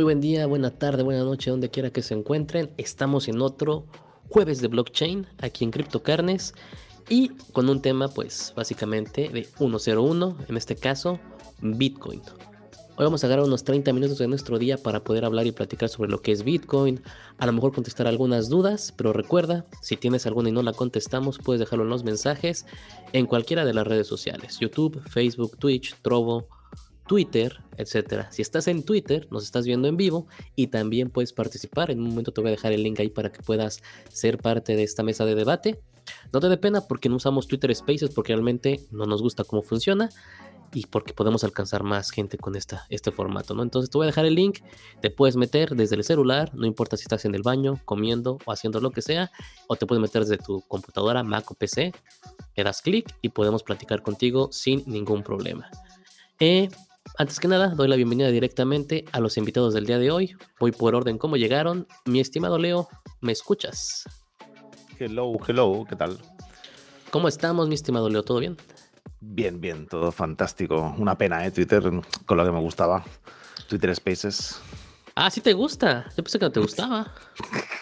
Muy buen día, buena tarde, buena noche, donde quiera que se encuentren. Estamos en otro jueves de blockchain aquí en CryptoCarnes y con un tema pues básicamente de 101, en este caso Bitcoin. Hoy vamos a agarrar unos 30 minutos de nuestro día para poder hablar y platicar sobre lo que es Bitcoin, a lo mejor contestar algunas dudas, pero recuerda, si tienes alguna y no la contestamos, puedes dejarlo en los mensajes en cualquiera de las redes sociales, YouTube, Facebook, Twitch, Trovo, Twitter, etcétera. Si estás en Twitter, nos estás viendo en vivo y también puedes participar. En un momento te voy a dejar el link ahí para que puedas ser parte de esta mesa de debate. No te dé pena porque no usamos Twitter Spaces porque realmente no nos gusta cómo funciona y porque podemos alcanzar más gente con esta, este formato, ¿no? Entonces te voy a dejar el link, te puedes meter desde el celular, no importa si estás en el baño, comiendo o haciendo lo que sea, o te puedes meter desde tu computadora, Mac o PC, le das clic y podemos platicar contigo sin ningún problema. Eh, antes que nada, doy la bienvenida directamente a los invitados del día de hoy. Voy por orden cómo llegaron. Mi estimado Leo, ¿me escuchas? Hello, hello, ¿qué tal? ¿Cómo estamos, mi estimado Leo? ¿Todo bien? Bien, bien, todo fantástico. Una pena, ¿eh? Twitter, con lo que me gustaba. Twitter Spaces. Ah, sí te gusta. Yo pensé que no te gustaba.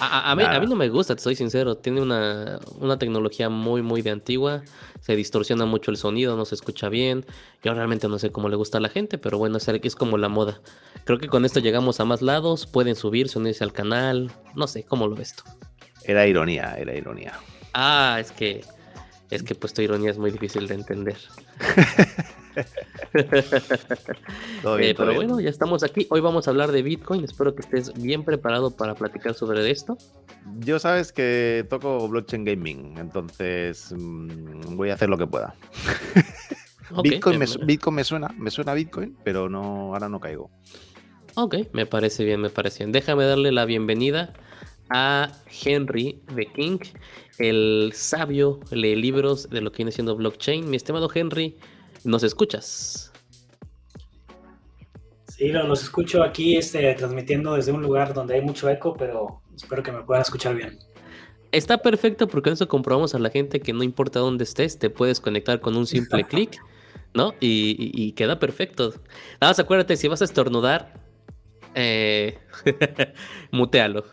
A, mí, a, mí, no me gusta, te soy sincero. Tiene una, una, tecnología muy, muy de antigua. Se distorsiona mucho el sonido, no se escucha bien. Yo realmente no sé cómo le gusta a la gente, pero bueno, es, es como la moda. Creo que con esto llegamos a más lados. Pueden subirse, unirse al canal. No sé, ¿cómo lo ves tú? Era ironía, era ironía. Ah, es que es que pues tu ironía es muy difícil de entender. Eh, pero bueno, ya estamos aquí. Hoy vamos a hablar de Bitcoin. Espero que estés bien preparado para platicar sobre esto. Yo sabes que toco blockchain gaming, entonces mm, voy a hacer lo que pueda. Bitcoin, me, Bitcoin me suena, me suena Bitcoin, pero no, ahora no caigo. Ok, me parece bien, me parece bien. Déjame darle la bienvenida a Henry de King, el sabio, lee libros de lo que viene siendo blockchain. Mi estimado Henry, ¿nos escuchas? Sí, los escucho aquí este, transmitiendo desde un lugar donde hay mucho eco, pero espero que me puedan escuchar bien. Está perfecto porque eso comprobamos a la gente que no importa dónde estés, te puedes conectar con un simple clic, ¿no? Y, queda perfecto. Nada más acuérdate, si vas a estornudar, eh, mutealo.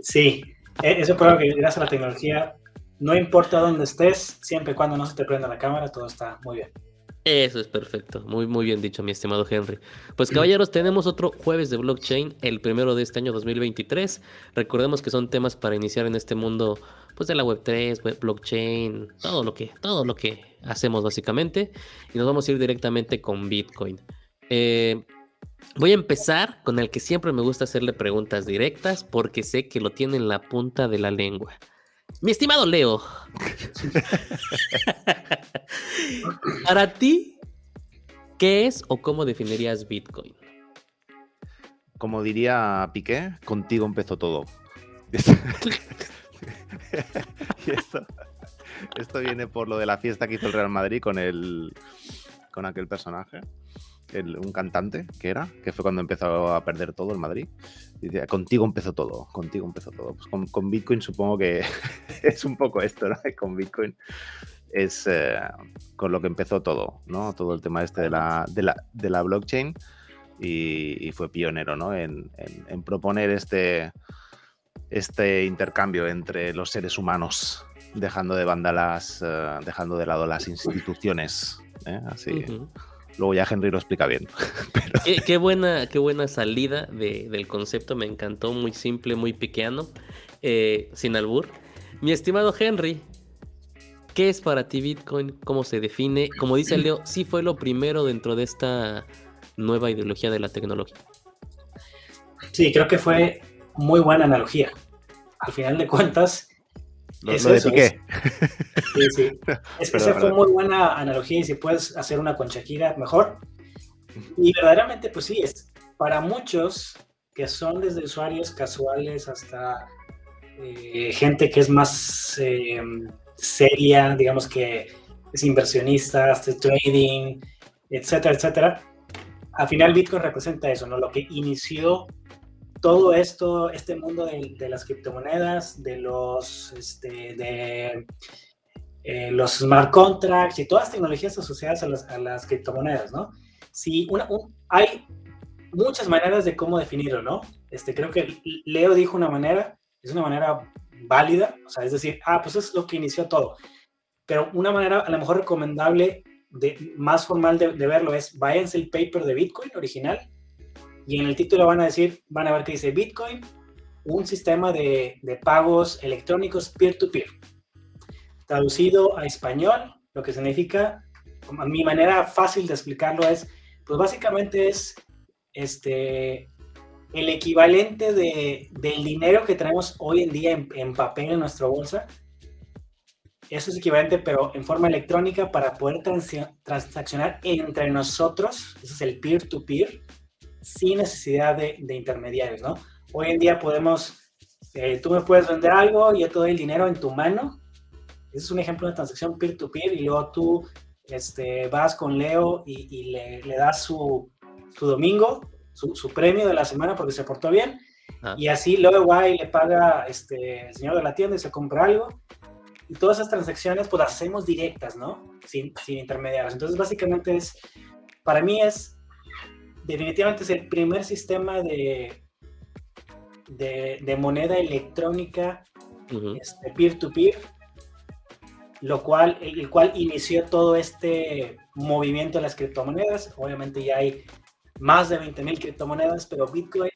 Sí, e-, eso creo que gracias a la tecnología, no importa dónde estés, siempre y cuando no se te prenda la cámara, todo está muy bien. Eso es perfecto, muy muy bien dicho mi estimado Henry. Pues caballeros, tenemos otro jueves de blockchain, el primero de este año 2023. Recordemos que son temas para iniciar en este mundo pues de la web 3, web blockchain, todo lo que todo lo que hacemos básicamente y nos vamos a ir directamente con Bitcoin. Eh, Voy a empezar con el que siempre me gusta hacerle preguntas directas porque sé que lo tiene en la punta de la lengua. Mi estimado Leo, para ti, ¿qué es o cómo definirías Bitcoin? Como diría Piqué, contigo empezó todo. esto, esto, viene por lo de la fiesta que hizo el Real Madrid con el con aquel personaje un cantante que era, que fue cuando empezó a perder todo el Madrid. Contigo empezó todo, contigo empezó todo. Pues con, Bitcoin supongo que es un poco esto, ¿no? Con Bitcoin es eh, con lo que empezó todo, ¿no? Todo el tema este de la, de la, de la blockchain y, fue pionero, ¿no? En, en, proponer este, este intercambio entre los seres humanos, dejando de banda las, eh, dejando de lado las instituciones, ¿eh? Así. Luego ya Henry lo explica bien. Qué, buena, qué buena salida del concepto, me encantó, muy simple, muy piqueano, eh, sin albur. Mi estimado Henry, ¿qué es para ti Bitcoin? ¿Cómo se define? Como dice Leo, sí fue lo primero dentro de esta nueva ideología de la tecnología. Sí, creo que fue muy buena analogía. Al final de cuentas, lo, eso, de Piqué. Sí, sí. Es que esa fue muy buena analogía y si puedes hacer una conchaquira, mejor. Y verdaderamente, pues sí, es para muchos que son desde usuarios casuales hasta eh, gente que es más eh, seria, digamos que es inversionista, hace trading, etcétera, etcétera. Al final Bitcoin representa eso, ¿no? Lo que inició todo esto, este mundo de, las criptomonedas, de los, este, de eh, los smart contracts y todas las tecnologías asociadas a las, criptomonedas, ¿no? Si hay muchas maneras de cómo definirlo, ¿no? Este, creo que Leo dijo una manera, es una manera válida, o sea, es decir, ah, pues es lo que inició todo. Pero una manera a lo mejor recomendable, de, más formal de, verlo es, váyanse el paper de Bitcoin original y en el título van a decir, van a ver que dice Bitcoin, un sistema de, de pagos electrónicos peer-to-peer. Traducido a español, lo que significa, mi manera fácil de explicarlo es, pues básicamente es este, el equivalente de, del dinero que tenemos hoy en día en, papel en nuestra bolsa. Eso es equivalente, pero en forma electrónica para poder transaccionar entre nosotros. Ese es el peer-to-peer, sin necesidad de, intermediarios, ¿no? Hoy en día podemos, eh, tú me puedes vender algo y yo te doy el dinero en tu mano. Ese es un ejemplo de transacción peer-to-peer y luego tú este, vas con Leo y, le, le das su, su domingo, su, premio de la semana porque se portó bien. Ah. Y así luego va y le paga este, el señor de la tienda y se compra algo. Y todas esas transacciones pues las hacemos directas, ¿no? Sin, sin intermediarios. Entonces básicamente es, para mí es, definitivamente es el primer sistema de, de, moneda electrónica este, peer-to-peer, lo cual, el cual inició todo este movimiento de las criptomonedas. Obviamente ya hay más de 20.000 criptomonedas, pero Bitcoin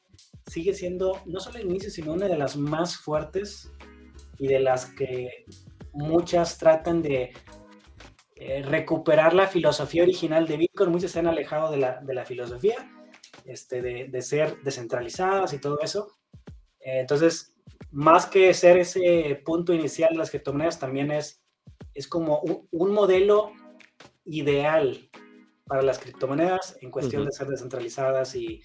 sigue siendo no solo el inicio, sino una de las más fuertes y de las que muchas tratan de eh, recuperar la filosofía original de Bitcoin. Muchas se han alejado de la, de la filosofía, este, de, de, ser descentralizadas y todo eso. Eh, entonces, más que ser ese punto inicial de las criptomonedas, también es, es como un, un modelo ideal para las criptomonedas en cuestión de ser descentralizadas y,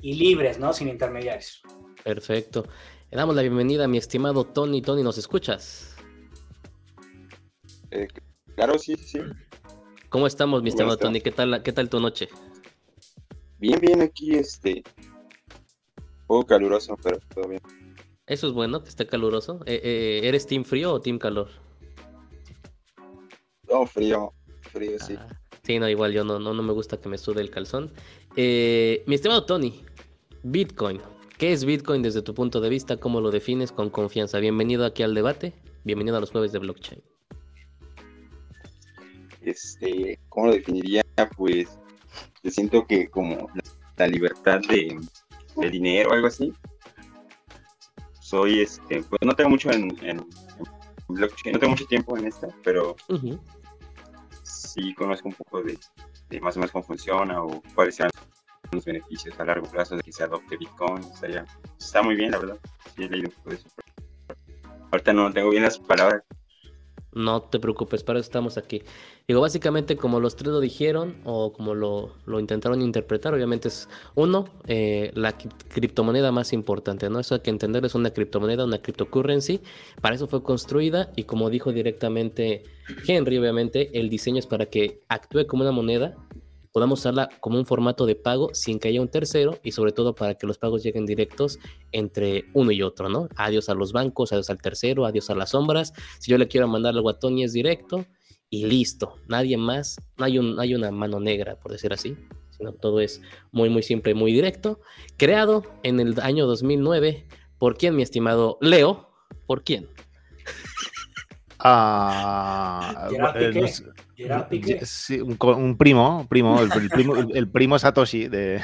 libres, ¿no? Sin intermediarios. Perfecto. Le damos la bienvenida a mi estimado Tony. Tony, ¿nos escuchas? Eh, claro, sí, sí. ¿Cómo estamos, mi estimado Tony? ¿Qué tal, ¿Qué tal tu noche? Bien, bien, aquí, este, un poco caluroso, pero todo bien. Eso es bueno, que esté caluroso. Eh, eh, ¿Eres team frío o team calor? No, frío, frío, sí. Ah, Sí, no, igual yo no, no, no me gusta que me sude el calzón. Eh, mi estimado Tony, Bitcoin. ¿Qué es Bitcoin desde tu punto de vista? ¿Cómo lo defines con confianza? Bienvenido aquí al debate. Bienvenido a los jueves de blockchain. Este, ¿cómo lo definiría? Pues yo siento que como la, libertad de, dinero o algo así. Soy este, pues no tengo mucho en, blockchain, no tengo mucho tiempo en esta, pero sí conozco un poco de, más o menos cómo funciona o cuáles serán los beneficios a largo plazo de que se adopte Bitcoin. está muy bien, la verdad. Sí, he leído un poco de eso. Ahorita no tengo bien las palabras. No te preocupes, para eso estamos aquí. Digo, básicamente como los tres lo dijeron o como lo, intentaron interpretar, obviamente es uno, eh, la criptomoneda más importante, ¿no? Eso hay que entender, es una criptomoneda, una cryptocurrency, para eso fue construida y como dijo directamente Henry, obviamente el diseño es para que actúe como una moneda podamos usarla como un formato de pago sin que haya un tercero y sobre todo para que los pagos lleguen directos entre uno y otro, ¿no? Adiós a los bancos, adiós al tercero, adiós a las sombras. Si yo le quiero mandar algo a Tony es directo y listo. Nadie más, no hay, un, hay una mano negra, por decir así, sino todo es muy, muy simple, muy directo. Creado en el año 2009, ¿por quién, mi estimado Leo? ¿Por quién? Ah, Sí, un, primo, primo, el, primo, el, primo Satoshi de,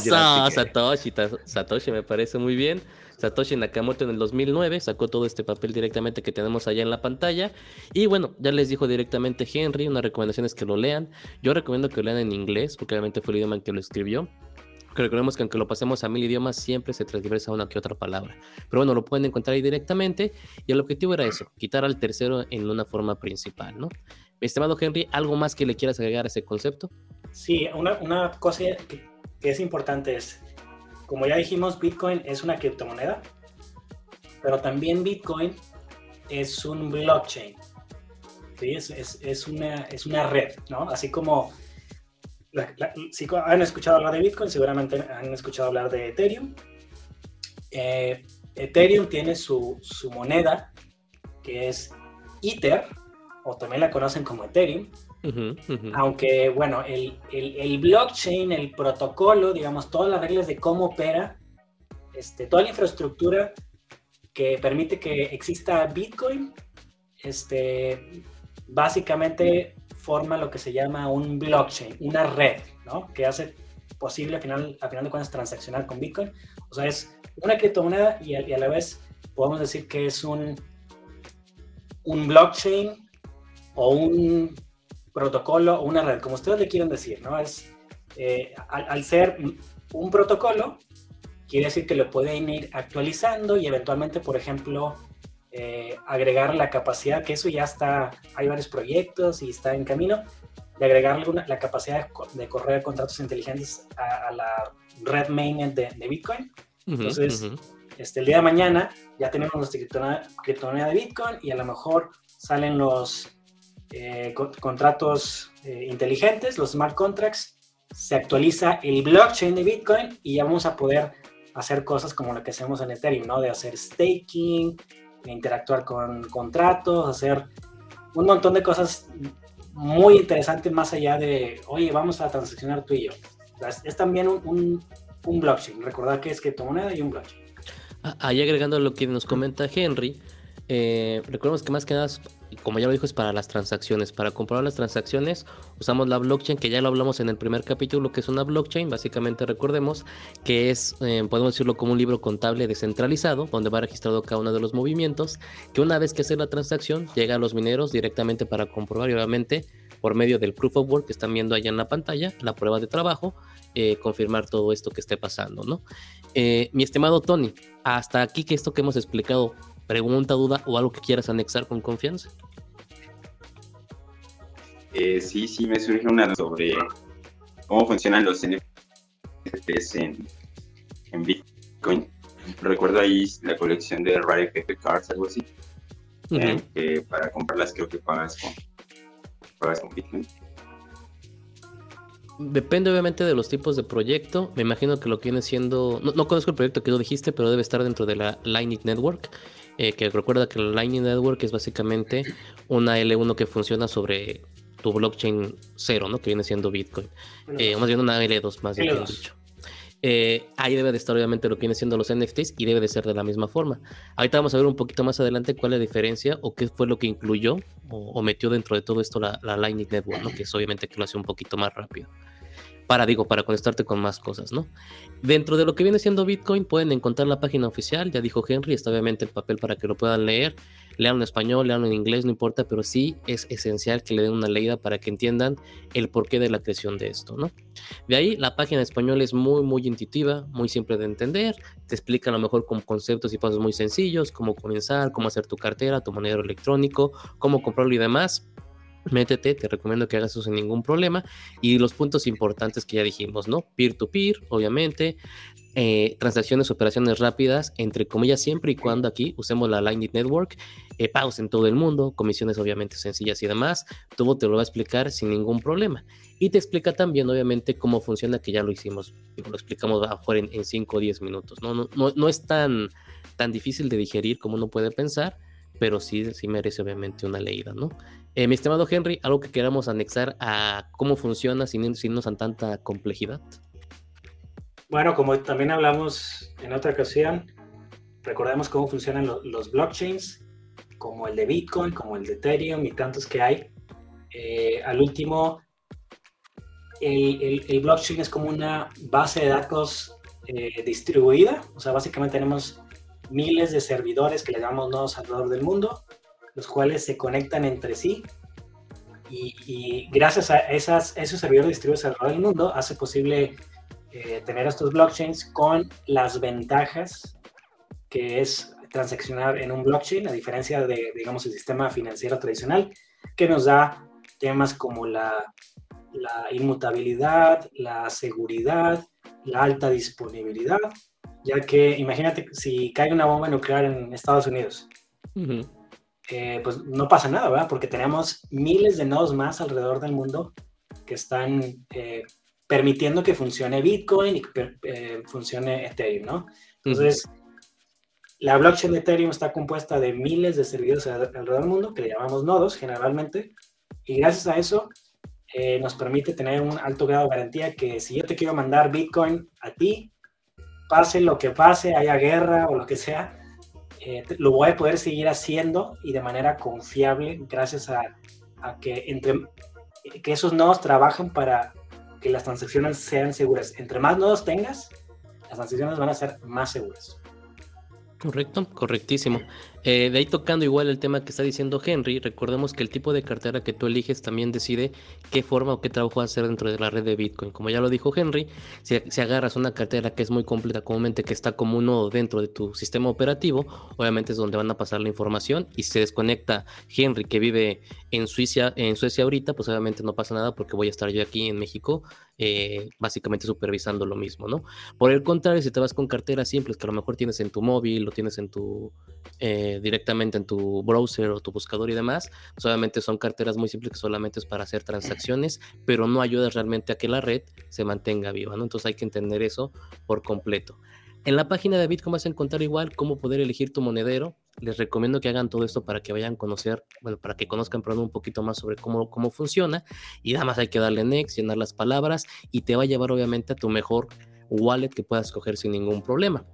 Satoshi, Satoshi me parece muy bien. Satoshi Nakamoto en el 2009 sacó todo este papel directamente que tenemos allá en la pantalla. Y bueno, ya les dijo directamente Henry, una recomendación es que lo lean. Yo recomiendo que lo lean en inglés, porque obviamente fue el idioma en que lo escribió. Que recordemos que aunque lo pasemos a mil idiomas, siempre se transversa una que otra palabra. Pero bueno, lo pueden encontrar ahí directamente. Y el objetivo era eso, quitar al tercero en una forma principal, ¿no? Estimado Henry, ¿algo más que le quieras agregar a ese concepto? Sí, una, una cosa que, es importante es, como ya dijimos, Bitcoin es una criptomoneda, pero también Bitcoin es un blockchain. ¿sí? Es, es, es, una, es una red, ¿no? Así como si han escuchado hablar de Bitcoin, seguramente han escuchado hablar de Ethereum. Eh, Ethereum tiene su, su moneda, que es Ether, o también la conocen como Ethereum, Aunque, bueno, el, el, blockchain, el protocolo, digamos, todas las reglas de cómo opera, este, toda la infraestructura que permite que exista Bitcoin, este, básicamente forma lo que se llama un blockchain, una red, ¿no? Que hace posible, al final, al final de cuentas, transaccionar con Bitcoin. O sea, es una criptomoneda y a, y a la vez podemos decir que es un, un blockchain o un protocolo o una red, como ustedes le quieran decir, ¿no? Es, eh, al, ser un protocolo, quiere decir que lo pueden ir actualizando y eventualmente, por ejemplo, eh, agregar la capacidad, que eso ya está, hay varios proyectos y está en camino, de agregar la capacidad de, correr contratos inteligentes a, la red mainnet de, Bitcoin. Entonces, este, el día de mañana ya tenemos nuestra criptomoneda de Bitcoin y a lo mejor salen los eh, contratos eh, inteligentes, los smart contracts, se actualiza el blockchain de Bitcoin y ya vamos a poder hacer cosas como lo que hacemos en Ethereum, ¿no? De hacer staking, interactuar con contratos, hacer un montón de cosas muy interesantes más allá de, oye, vamos a transaccionar tú y yo. es, también un, un, blockchain. Recordar que es criptomoneda y un blockchain. Ah, ahí agregando lo que nos comenta Henry, eh, recordemos que más que nada como ya lo dijo, es para las transacciones. Para comprobar las transacciones usamos la blockchain, que ya lo hablamos en el primer capítulo, que es una blockchain. Básicamente recordemos que es, eh, podemos decirlo como un libro contable descentralizado, donde va registrado cada uno de los movimientos, que una vez que hace la transacción llega a los mineros directamente para comprobar y obviamente por medio del proof of work que están viendo allá en la pantalla, la prueba de trabajo, eh, confirmar todo esto que esté pasando, ¿no? Eh, mi estimado Tony, hasta aquí que esto que hemos explicado, pregunta, duda o algo que quieras anexar con confianza. Eh, sí, sí, me surge una sobre cómo funcionan los NFTs en, en Bitcoin. Recuerdo ahí la colección de Rare FF Cards, algo así. que para comprarlas creo que pagas con, pagas con Bitcoin. Depende obviamente de los tipos de proyecto. Me imagino que lo que viene siendo. No, no conozco el proyecto que tú dijiste, pero debe estar dentro de la Lightning Network. Eh, que recuerda que la Lightning Network es básicamente una L1 que funciona sobre tu blockchain cero, ¿no? Que viene siendo Bitcoin. Eh, más bien una L2, más bien dicho. Eh, ahí debe de estar obviamente lo que viene siendo los NFTs y debe de ser de la misma forma. Ahorita vamos a ver un poquito más adelante cuál es la diferencia o qué fue lo que incluyó o, metió dentro de todo esto la, la, Lightning Network, ¿no? Que es obviamente que lo hace un poquito más rápido para, digo, para conectarte con más cosas, ¿no? Dentro de lo que viene siendo Bitcoin pueden encontrar la página oficial, ya dijo Henry, está obviamente el papel para que lo puedan leer, leanlo en español, leanlo en inglés, no importa, pero sí es esencial que le den una leída para que entiendan el porqué de la creación de esto, ¿no? De ahí, la página en español es muy, muy intuitiva, muy simple de entender, te explica a lo mejor con conceptos y pasos muy sencillos, cómo comenzar, cómo hacer tu cartera, tu monedero electrónico, cómo comprarlo y demás, métete, te recomiendo que hagas eso sin ningún problema. Y los puntos importantes que ya dijimos, ¿no? Peer-to-peer, obviamente. Eh, transacciones, operaciones rápidas, entre comillas, siempre y cuando aquí usemos la Lightning Network, eh, pagos en todo el mundo, comisiones obviamente sencillas y demás, todo te lo va a explicar sin ningún problema. Y te explica también, obviamente, cómo funciona, que ya lo hicimos, lo explicamos afuera en 5 o 10 minutos, ¿no? No, no, es tan, tan difícil de digerir como uno puede pensar, pero sí, sí merece obviamente una leída, ¿no? Eh, mi estimado Henry, algo que queramos anexar a cómo funciona sin irnos a tanta complejidad. Bueno, como también hablamos en otra ocasión, recordemos cómo funcionan los blockchains, como el de Bitcoin, como el de Ethereum y tantos que hay. Eh, al último, el, blockchain es como una base de datos eh, distribuida, o sea, básicamente tenemos miles de servidores que le llamamos nodos alrededor del mundo los cuales se conectan entre sí y, gracias a esas, esos servidores distribuidos alrededor del mundo hace posible eh, tener estos blockchains con las ventajas que es transaccionar en un blockchain, a diferencia de, digamos, el sistema financiero tradicional, que nos da temas como la, la inmutabilidad, la seguridad, la alta disponibilidad, ya que imagínate si cae una bomba nuclear en Estados Unidos. Eh, pues no pasa nada, ¿verdad? Porque tenemos miles de nodos más alrededor del mundo que están eh, permitiendo que funcione Bitcoin y que eh, funcione Ethereum, ¿no? Entonces, la blockchain de Ethereum está compuesta de miles de servidores alrededor del mundo, que le llamamos nodos generalmente, y gracias a eso eh, nos permite tener un alto grado de garantía que si yo te quiero mandar Bitcoin a ti, pase lo que pase, haya guerra o lo que sea, eh, lo voy a poder seguir haciendo y de manera confiable gracias a, a que, entre, que esos nodos trabajan para que las transacciones sean seguras. Entre más nodos tengas, las transacciones van a ser más seguras. Correcto, correctísimo. Eh, de ahí tocando igual el tema que está diciendo Henry, recordemos que el tipo de cartera que tú eliges también decide qué forma o qué trabajo hacer dentro de la red de Bitcoin. Como ya lo dijo Henry, si, agarras una cartera que es muy completa, comúnmente que está como uno dentro de tu sistema operativo, obviamente es donde van a pasar la información y si se desconecta Henry que vive en Suiza, en Suecia ahorita, pues obviamente no pasa nada porque voy a estar yo aquí en México eh, básicamente supervisando lo mismo, ¿no? Por el contrario, si te vas con carteras simples que a lo mejor tienes en tu móvil, lo tienes en tu eh, directamente en tu browser o tu buscador y demás, solamente son carteras muy simples que solamente es para hacer transacciones, pero no ayuda realmente a que la red se mantenga viva, ¿no? Entonces hay que entender eso por completo. En la página de Bitcoin vas a encontrar igual cómo poder elegir tu monedero. Les recomiendo que hagan todo esto para que vayan a conocer, bueno, para que conozcan pronto un poquito más sobre cómo, cómo funciona. Y nada más hay que darle next, llenar las palabras y te va a llevar obviamente a tu mejor wallet que puedas coger sin ningún problema.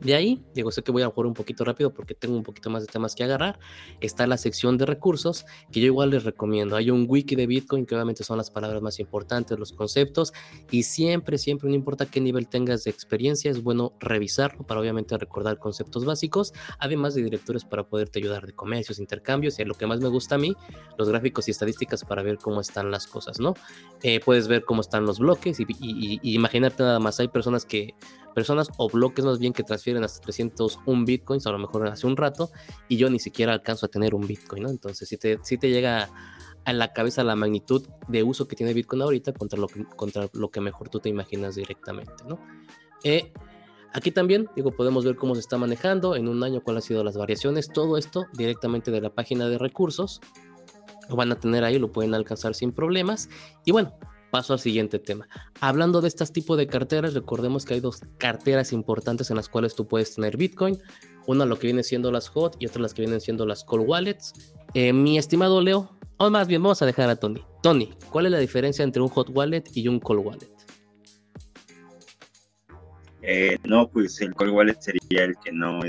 De ahí, digo, sé que voy a jugar un poquito rápido porque tengo un poquito más de temas que agarrar. Está la sección de recursos, que yo igual les recomiendo. Hay un wiki de Bitcoin, que obviamente son las palabras más importantes, los conceptos, y siempre, siempre, no importa qué nivel tengas de experiencia, es bueno revisarlo para obviamente recordar conceptos básicos, además de directores para poderte ayudar de comercios, intercambios, y lo que más me gusta a mí, los gráficos y estadísticas para ver cómo están las cosas, ¿no? Eh, puedes ver cómo están los bloques y, y imaginarte nada más, hay personas que personas o bloques más bien que transfieren hasta 301 bitcoins, a lo mejor hace un rato, y yo ni siquiera alcanzo a tener un bitcoin, ¿no? Entonces, si te, si te llega a la cabeza la magnitud de uso que tiene Bitcoin ahorita contra lo que, contra lo que mejor tú te imaginas directamente, ¿no? Eh, aquí también, digo, podemos ver cómo se está manejando en un año, cuáles han sido las variaciones, todo esto directamente de la página de recursos, lo van a tener ahí, lo pueden alcanzar sin problemas. Y bueno, paso al siguiente tema. Hablando de este tipo de carteras, recordemos que hay dos carteras importantes en las cuales tú puedes tener Bitcoin. Una lo que viene siendo las hot y otra las que vienen siendo las cold wallets. Eh, mi estimado Leo, o más bien vamos a dejar a Tony. Tony, ¿cuál es la diferencia entre un hot wallet y un cold wallet? Eh, no, pues el cold wallet sería el que no,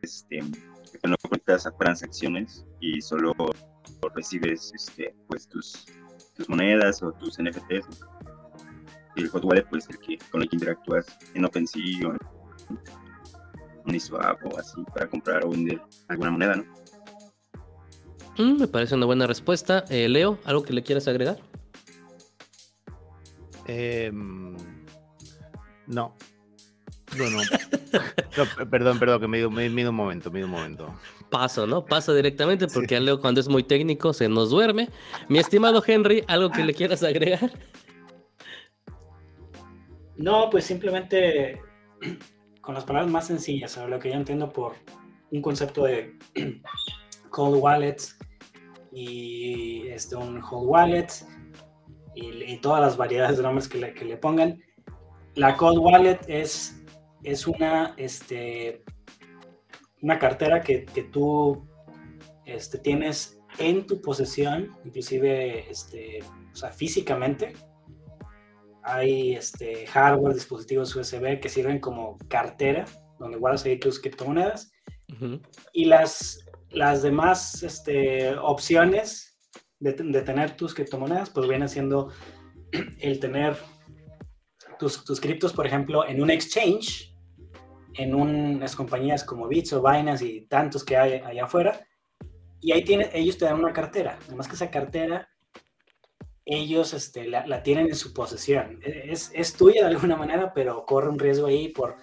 este, que no conectas a transacciones y solo recibes este, pues tus tus monedas o tus NFTs. Y el hot wallet, pues el que con el que interactúas en OpenSea o en Uniswap o así para comprar o vender alguna moneda, ¿no? Mm, me parece una buena respuesta. Eh, Leo, ¿algo que le quieras agregar? Em, no. No, no. Perdón, perdón, que me dio, me, un momento, me dio un momento paso, ¿no? Paso directamente porque Leo cuando es muy técnico se nos duerme. Mi estimado Henry, ¿algo que le quieras agregar? No, pues simplemente con las palabras más sencillas, lo que yo entiendo por un concepto de cold wallets y este, un hot wallet y, todas las variedades de nombres que le, que le pongan. La cold wallet es, es una este, una cartera que, tú este, tienes en tu posesión, inclusive este, o sea, físicamente. Hay este, hardware, dispositivos USB que sirven como cartera, donde guardas ahí tus criptomonedas. Y las, las demás este, opciones de, de, tener tus criptomonedas, pues viene siendo el tener tus, tus criptos, por ejemplo, en un exchange, en unas compañías como Bits o Binance y tantos que hay allá afuera. Y ahí tiene, ellos te dan una cartera. Además que esa cartera, ellos este, la, tienen en su posesión. Es, es, tuya de alguna manera, pero corre un riesgo ahí por,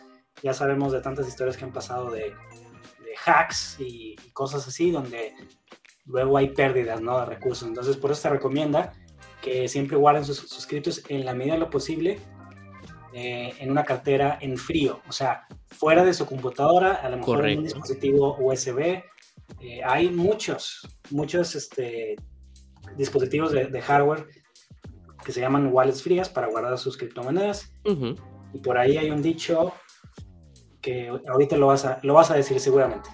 ya sabemos de tantas historias que han pasado de, de hacks y, cosas así, donde luego hay pérdidas ¿no? de recursos. Entonces, por eso se recomienda que siempre guarden sus, suscritos en la medida de lo posible eh, en una cartera en frío, o sea, fuera de su computadora, a lo mejor en un dispositivo USB. Eh, hay muchos, muchos este, dispositivos de, hardware que se llaman wallets frías para guardar sus criptomonedas. Y por ahí hay un dicho que ahorita lo vas a, lo vas a decir seguramente.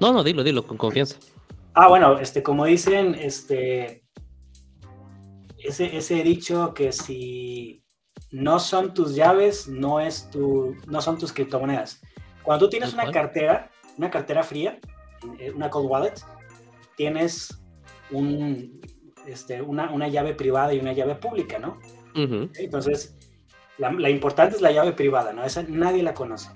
No, no, dilo, dilo, con confianza. Ah, bueno, este, como dicen, este, ese, ese dicho que si no son tus llaves, no, es tu, no son tus criptomonedas. Cuando tú tienes una cartera, una cartera fría, eh, una cold wallet, tienes un, este, una, una, llave privada y una llave pública, ¿no? Entonces, la, la, importante es la llave privada, ¿no? Esa nadie la conoce.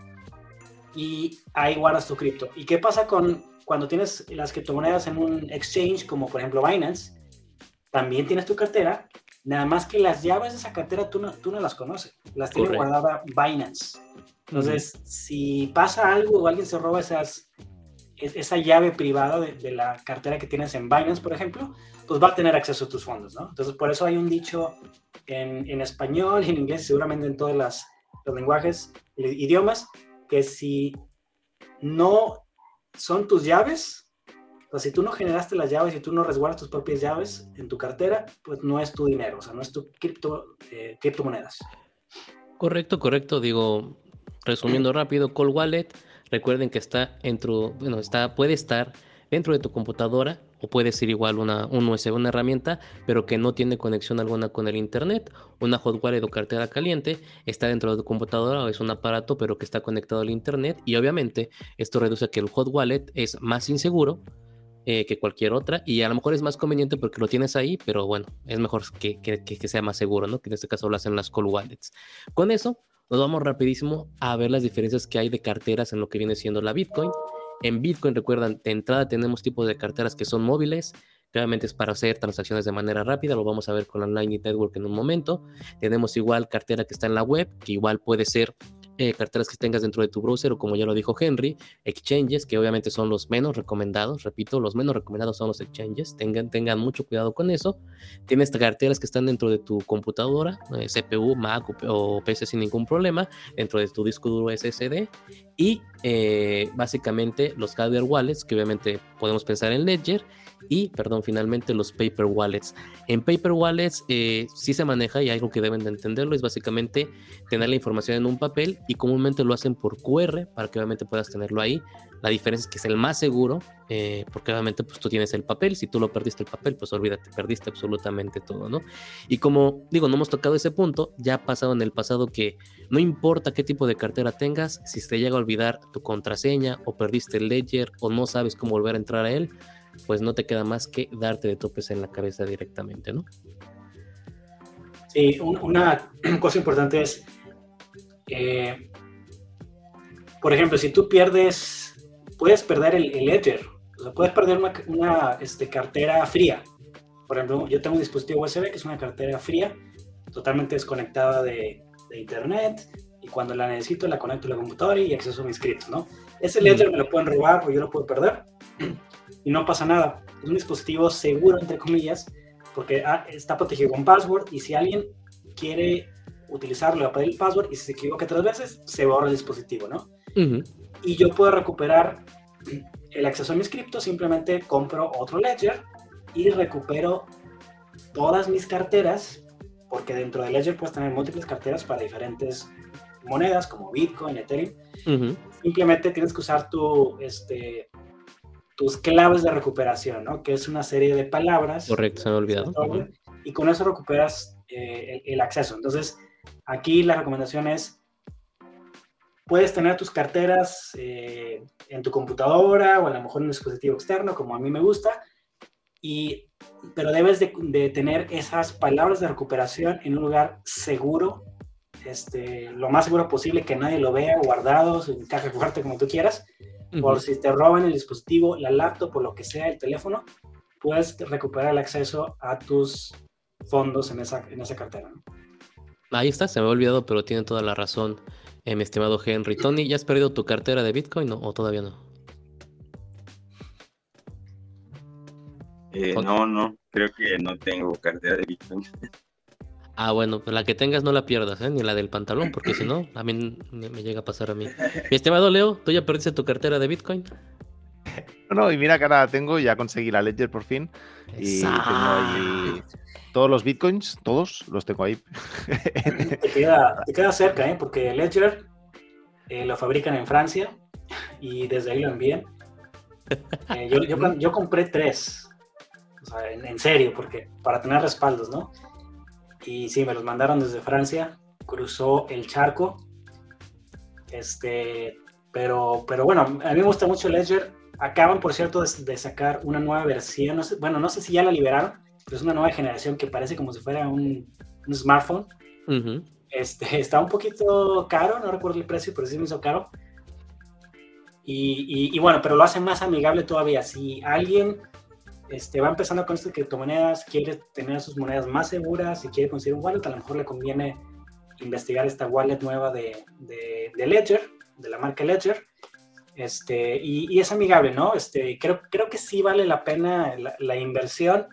Y ahí guardas tu cripto. ¿Y qué pasa con cuando tienes las criptomonedas en un exchange, como por ejemplo Binance? También tienes tu cartera, nada más que las llaves de esa cartera tú no, tú no las conoces, las tiene guardada Binance. Entonces, si pasa algo o alguien se roba esas, esa llave privada de, la cartera que tienes en Binance, por ejemplo, pues va a tener acceso a tus fondos, ¿no? Entonces, por eso hay un dicho en, en español y en inglés, seguramente en todos los lenguajes, idiomas, que si no son tus llaves, o sea, si tú no generaste las llaves y tú no resguardas tus propias llaves en tu cartera, pues no es tu dinero, o sea, no es tu cripto, eh, criptomonedas. Correcto, correcto. Digo, resumiendo rápido, Cold Wallet, recuerden que está dentro, bueno, está, puede estar dentro de tu computadora o puede ser igual una, un USB, una herramienta, pero que no tiene conexión alguna con el Internet. Una hot wallet o cartera caliente está dentro de tu computadora o es un aparato, pero que está conectado al Internet. Y obviamente esto reduce a que el hot wallet es más inseguro eh, que cualquier otra y a lo mejor es más conveniente porque lo tienes ahí, pero bueno, es mejor que, que, que sea más seguro, ¿no? Que en este caso lo hacen las cold wallets. Con eso, nos vamos rapidísimo a ver las diferencias que hay de carteras en lo que viene siendo la Bitcoin. En Bitcoin, recuerdan, de entrada tenemos tipos de carteras que son móviles, Claramente es para hacer transacciones de manera rápida, lo vamos a ver con la Lightning Network en un momento. Tenemos igual cartera que está en la web, que igual puede ser eh, carteras que tengas dentro de tu browser o como ya lo dijo Henry, exchanges que obviamente son los menos recomendados, repito, los menos recomendados son los exchanges, tengan, tengan mucho cuidado con eso. Tienes carteras que están dentro de tu computadora, eh, CPU, Mac o, PC sin ningún problema, dentro de tu disco duro SSD y eh, básicamente los hardware wallets que obviamente podemos pensar en Ledger y, perdón, finalmente los paper wallets. En paper wallets eh, sí se maneja y algo que deben de entenderlo es básicamente tener la información en un papel y comúnmente lo hacen por QR para que obviamente puedas tenerlo ahí. La diferencia es que es el más seguro eh, porque obviamente pues tú tienes el papel, si tú lo perdiste el papel pues olvídate, perdiste absolutamente todo, ¿no? Y como digo, no hemos tocado ese punto, ya ha pasado en el pasado que no importa qué tipo de cartera tengas, si te llega a olvidar tu contraseña o perdiste el ledger o no sabes cómo volver a entrar a él, pues no te queda más que darte de topes en la cabeza directamente, ¿no? Sí, una cosa importante es, eh, por ejemplo, si tú pierdes, puedes perder el, ledger, o sea, puedes perder una, este, cartera fría. Por ejemplo, yo tengo un dispositivo USB que es una cartera fría, totalmente desconectada de, internet, y cuando la necesito la conecto a la computadora y acceso a mis scripts, ¿no? Ese ledger me lo pueden robar o yo lo puedo perder y no pasa nada. Es un dispositivo seguro, entre comillas, porque ah, está protegido con password y si alguien quiere utilizarlo, a pedir el password y si se equivoca tres veces, se borra el dispositivo, ¿no? Y yo puedo recuperar el acceso a mis criptos, simplemente compro otro ledger y recupero todas mis carteras, porque dentro de Ledger puedes tener múltiples carteras para diferentes monedas como Bitcoin, Ethereum. Simplemente tienes que usar tu, este, tus claves de recuperación, ¿no? Que es una serie de palabras. Correcto, se me ha olvidado. Y con eso recuperas eh, el, acceso. Entonces, aquí la recomendación es, puedes tener tus carteras eh, en tu computadora o a lo mejor en un dispositivo externo, como a mí me gusta, y, pero debes de, de tener esas palabras de recuperación en un lugar seguro, este, lo más seguro posible, que nadie lo vea, guardados, en caja fuerte, como tú quieras por si te roban el dispositivo, la laptop, por lo que sea, el teléfono, puedes recuperar el acceso a tus fondos en esa, en esa cartera. Ahí está, se me ha olvidado, pero tiene toda la razón, eh, mi estimado Henry. Tony, ¿ya has perdido tu cartera de Bitcoin o todavía no? Eh, no, no, creo que no tengo cartera de Bitcoin. Ah, bueno, pues la que tengas no la pierdas, ¿eh? ni la del pantalón, porque si no, a mí me, llega a pasar a mí. Mi estimado Leo, ¿tú ya perdiste tu cartera de Bitcoin? No, y mira que ahora tengo, ya conseguí la Ledger por fin. Y tengo ahí todos los Bitcoins, todos los tengo ahí. Te queda, te queda cerca, ¿eh? porque Ledger eh, lo fabrican en Francia y desde ahí lo envían. Eh, yo, yo, compré tres, o sea, en, en serio, porque para tener respaldos, ¿no? Y sí, me los mandaron desde Francia, cruzó el charco. Este, pero, pero bueno, a mí me gusta mucho Ledger. Acaban, por cierto, de, sacar una nueva versión. bueno, no sé si ya la liberaron, pero es una nueva generación que parece como si fuera un, smartphone. este, está un poquito caro, no recuerdo el precio, pero sí me hizo caro. Y, y, bueno, pero lo hace más amigable todavía. Si alguien este, va empezando con estas criptomonedas, quiere tener sus monedas más seguras y quiere conseguir un wallet, a lo mejor le conviene investigar esta wallet nueva de, de, Ledger, de la marca Ledger. Este, y, es amigable, ¿no? Este, creo, creo que sí vale la pena la, inversión.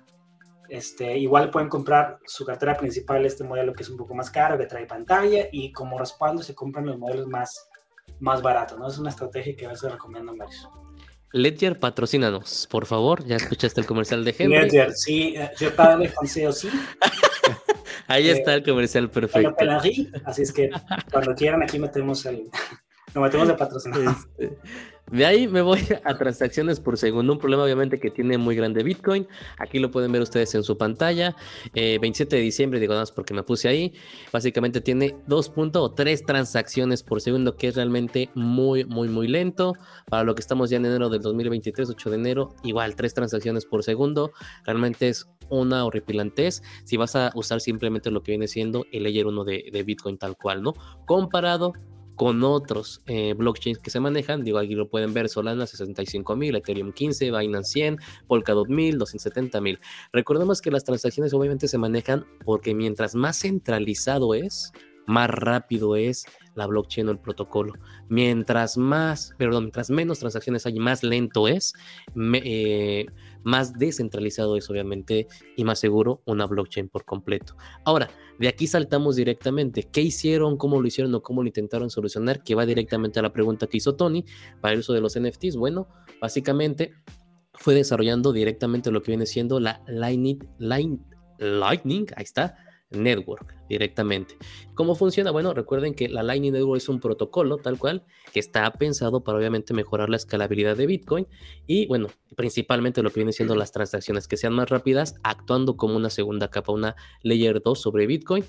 Este, igual pueden comprar su cartera principal, este modelo que es un poco más caro, que trae pantalla, y como respaldo se compran los modelos más, más baratos, ¿no? Es una estrategia que a veces recomiendo varios. Ledger, patrocínanos, por favor. Ya escuchaste el comercial de Henry. Ledger, sí, eh, yo pago el consejo, sí. Ahí está el comercial perfecto. Así es que cuando quieran aquí metemos el, lo metemos de patrocinador. Este, de ahí me voy a transacciones por segundo. Un problema obviamente que tiene muy grande Bitcoin. Aquí lo pueden ver ustedes en su pantalla. 27 eh, de diciembre, digo nada más porque me puse ahí. Básicamente tiene 2.3 transacciones por segundo, que es realmente muy, muy, muy lento. Para lo que estamos ya en enero del 2023, 8 de enero, igual 3 transacciones por segundo. Realmente es una horripilantez si vas a usar simplemente lo que viene siendo el layer 1 de, de Bitcoin tal cual, ¿no? Comparado con otros eh, blockchains que se manejan. Digo, aquí lo pueden ver, Solana 65.000, Ethereum 15, Binance 100, Polkadot 1000, 270.000. Recordemos que las transacciones obviamente se manejan porque mientras más centralizado es, más rápido es la blockchain o el protocolo. Mientras más, perdón, mientras menos transacciones hay, más lento es, eh, más descentralizado es obviamente y más seguro una blockchain por completo. Ahora, de aquí saltamos directamente. ¿Qué hicieron? ¿Cómo lo hicieron o cómo lo intentaron solucionar? Que va directamente a la pregunta que hizo Tony para el uso de los NFTs. Bueno, básicamente fue desarrollando directamente lo que viene siendo la Lightning, Lightning ahí está, Network directamente. ¿Cómo funciona? Bueno, recuerden que la Lightning Network es un protocolo tal cual que está pensado para obviamente mejorar la escalabilidad de Bitcoin y bueno, principalmente lo que viene siendo las transacciones que sean más rápidas, actuando como una segunda capa, una layer 2 sobre Bitcoin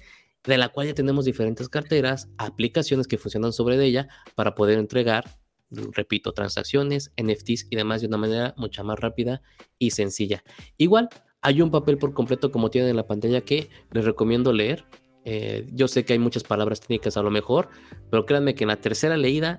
de la cual ya tenemos diferentes carteras, aplicaciones que funcionan sobre ella para poder entregar, repito, transacciones, NFTs y demás de una manera mucho más rápida y sencilla. Igual, hay un papel por completo como tienen en la pantalla que les recomiendo leer. Eh, yo sé que hay muchas palabras técnicas a lo mejor, pero créanme que en la tercera leída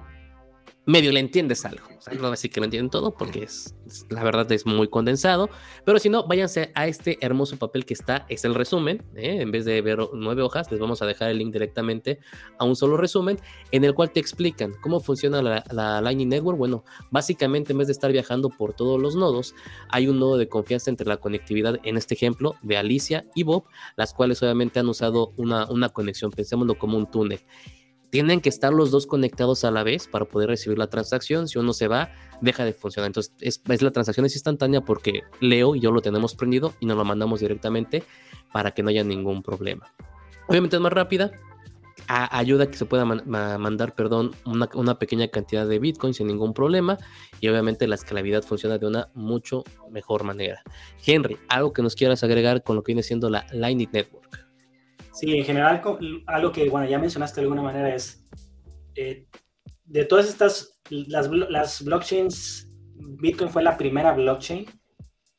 medio le entiendes algo. O sea, no voy a decir que lo entienden todo porque es, la verdad es muy condensado, pero si no, váyanse a este hermoso papel que está, es el resumen. ¿eh? En vez de ver nueve hojas, les vamos a dejar el link directamente a un solo resumen en el cual te explican cómo funciona la, la Lightning Network. Bueno, básicamente en vez de estar viajando por todos los nodos, hay un nodo de confianza entre la conectividad, en este ejemplo, de Alicia y Bob, las cuales obviamente han usado una, una conexión, pensémoslo como un túnel tienen que estar los dos conectados a la vez para poder recibir la transacción. Si uno se va, deja de funcionar. Entonces, es, la transacción es instantánea porque Leo y yo lo tenemos prendido y nos lo mandamos directamente para que no haya ningún problema. Obviamente es más rápida, ayuda a que se pueda mandar, perdón, una, una, pequeña cantidad de Bitcoin sin ningún problema y obviamente la escalabilidad funciona de una mucho mejor manera. Henry, algo que nos quieras agregar con lo que viene siendo la Lightning Network. Sí, en general, algo que, bueno, ya mencionaste de alguna manera es, eh, de todas estas, las, las blockchains, Bitcoin fue la primera blockchain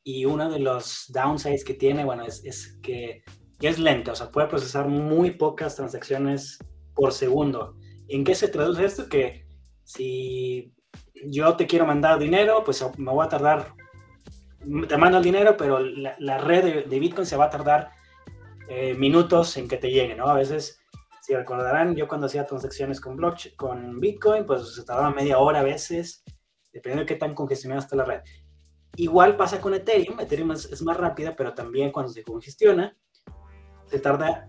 y uno de los downsides que tiene, bueno, es, es que, es lento, o sea, puede procesar muy pocas transacciones por segundo. ¿En qué se traduce esto? Que si yo te quiero mandar dinero, pues me voy a tardar, te mando el dinero, pero la, red de, de, Bitcoin se va a tardar eh, minutos en que te llegue, ¿no? A veces, si recordarán, yo cuando hacía transacciones con, blockchain, con Bitcoin, pues se tardaba media hora a veces, dependiendo de qué tan congestionada está la red. Igual pasa con Ethereum, Ethereum es, más rápida, pero también cuando se congestiona, se tarda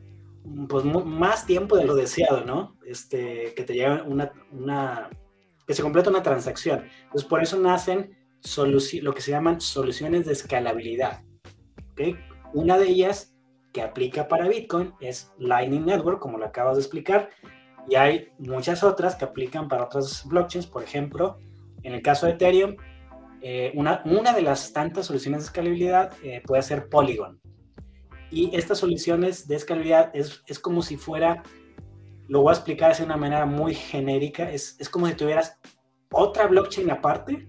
pues más tiempo de lo deseado, ¿no? Este, que te llega una, una, que se completa una transacción. Entonces, por eso nacen lo que se llaman soluciones de escalabilidad. ¿okay? Una de ellas que aplica para Bitcoin es Lightning Network, como lo acabas de explicar, y hay muchas otras que aplican para otras blockchains, por ejemplo, en el caso de Ethereum, eh, una, una de las tantas soluciones de escalabilidad eh, puede ser Polygon. Y estas soluciones de escalabilidad es, es como si fuera, lo voy a explicar de una manera muy genérica, es, es como si tuvieras otra blockchain aparte.